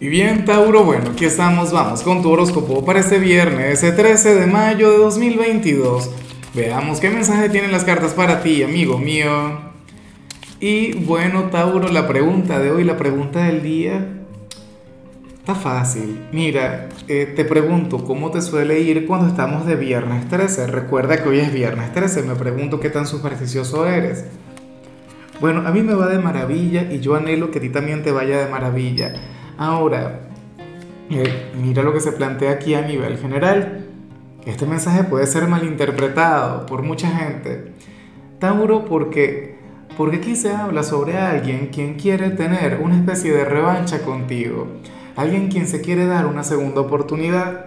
Y bien, Tauro, bueno, aquí estamos, vamos con tu horóscopo para este viernes, el 13 de mayo de 2022. Veamos qué mensaje tienen las cartas para ti, amigo mío. Y bueno, Tauro, la pregunta de hoy, la pregunta del día, está fácil. Mira, eh, te pregunto, ¿cómo te suele ir cuando estamos de viernes 13? Recuerda que hoy es viernes 13, me pregunto qué tan supersticioso eres. Bueno, a mí me va de maravilla y yo anhelo que a ti también te vaya de maravilla. Ahora, eh, mira lo que se plantea aquí a nivel general. Este mensaje puede ser malinterpretado por mucha gente. Tauro, porque, porque aquí se habla sobre alguien quien quiere tener una especie de revancha contigo. Alguien quien se quiere dar una segunda oportunidad.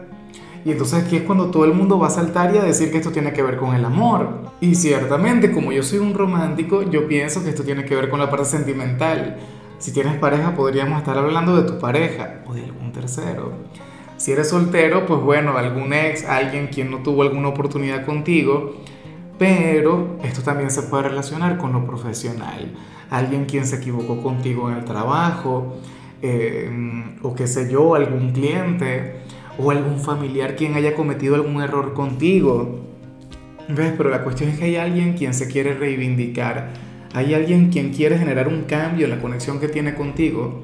Y entonces aquí es cuando todo el mundo va a saltar y a decir que esto tiene que ver con el amor. Y ciertamente, como yo soy un romántico, yo pienso que esto tiene que ver con la parte sentimental. Si tienes pareja, podríamos estar hablando de tu pareja o de algún tercero. Si eres soltero, pues bueno, algún ex, alguien quien no tuvo alguna oportunidad contigo. Pero esto también se puede relacionar con lo profesional. Alguien quien se equivocó contigo en el trabajo, eh, o qué sé yo, algún cliente o algún familiar quien haya cometido algún error contigo. ¿Ves? Pero la cuestión es que hay alguien quien se quiere reivindicar. Hay alguien quien quiere generar un cambio en la conexión que tiene contigo.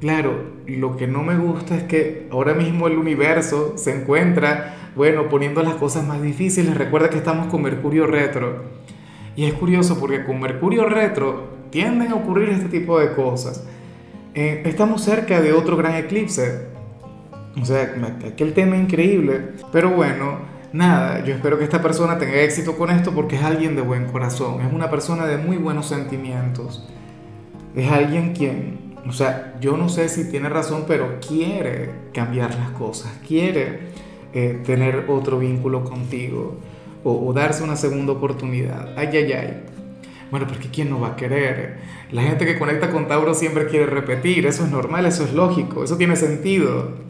Claro, lo que no me gusta es que ahora mismo el universo se encuentra, bueno, poniendo las cosas más difíciles. Recuerda que estamos con Mercurio retro. Y es curioso porque con Mercurio retro tienden a ocurrir este tipo de cosas. Eh, estamos cerca de otro gran eclipse, o sea, aquel tema increíble. Pero bueno, nada, yo espero que esta persona tenga éxito con esto porque es alguien de buen corazón, es una persona de muy buenos sentimientos. Es alguien quien, o sea, yo no sé si tiene razón, pero quiere cambiar las cosas, quiere eh, tener otro vínculo contigo o, o darse una segunda oportunidad. Ay, ay, ay. Bueno, porque ¿quién no va a querer? La gente que conecta con Tauro siempre quiere repetir, eso es normal, eso es lógico, eso tiene sentido.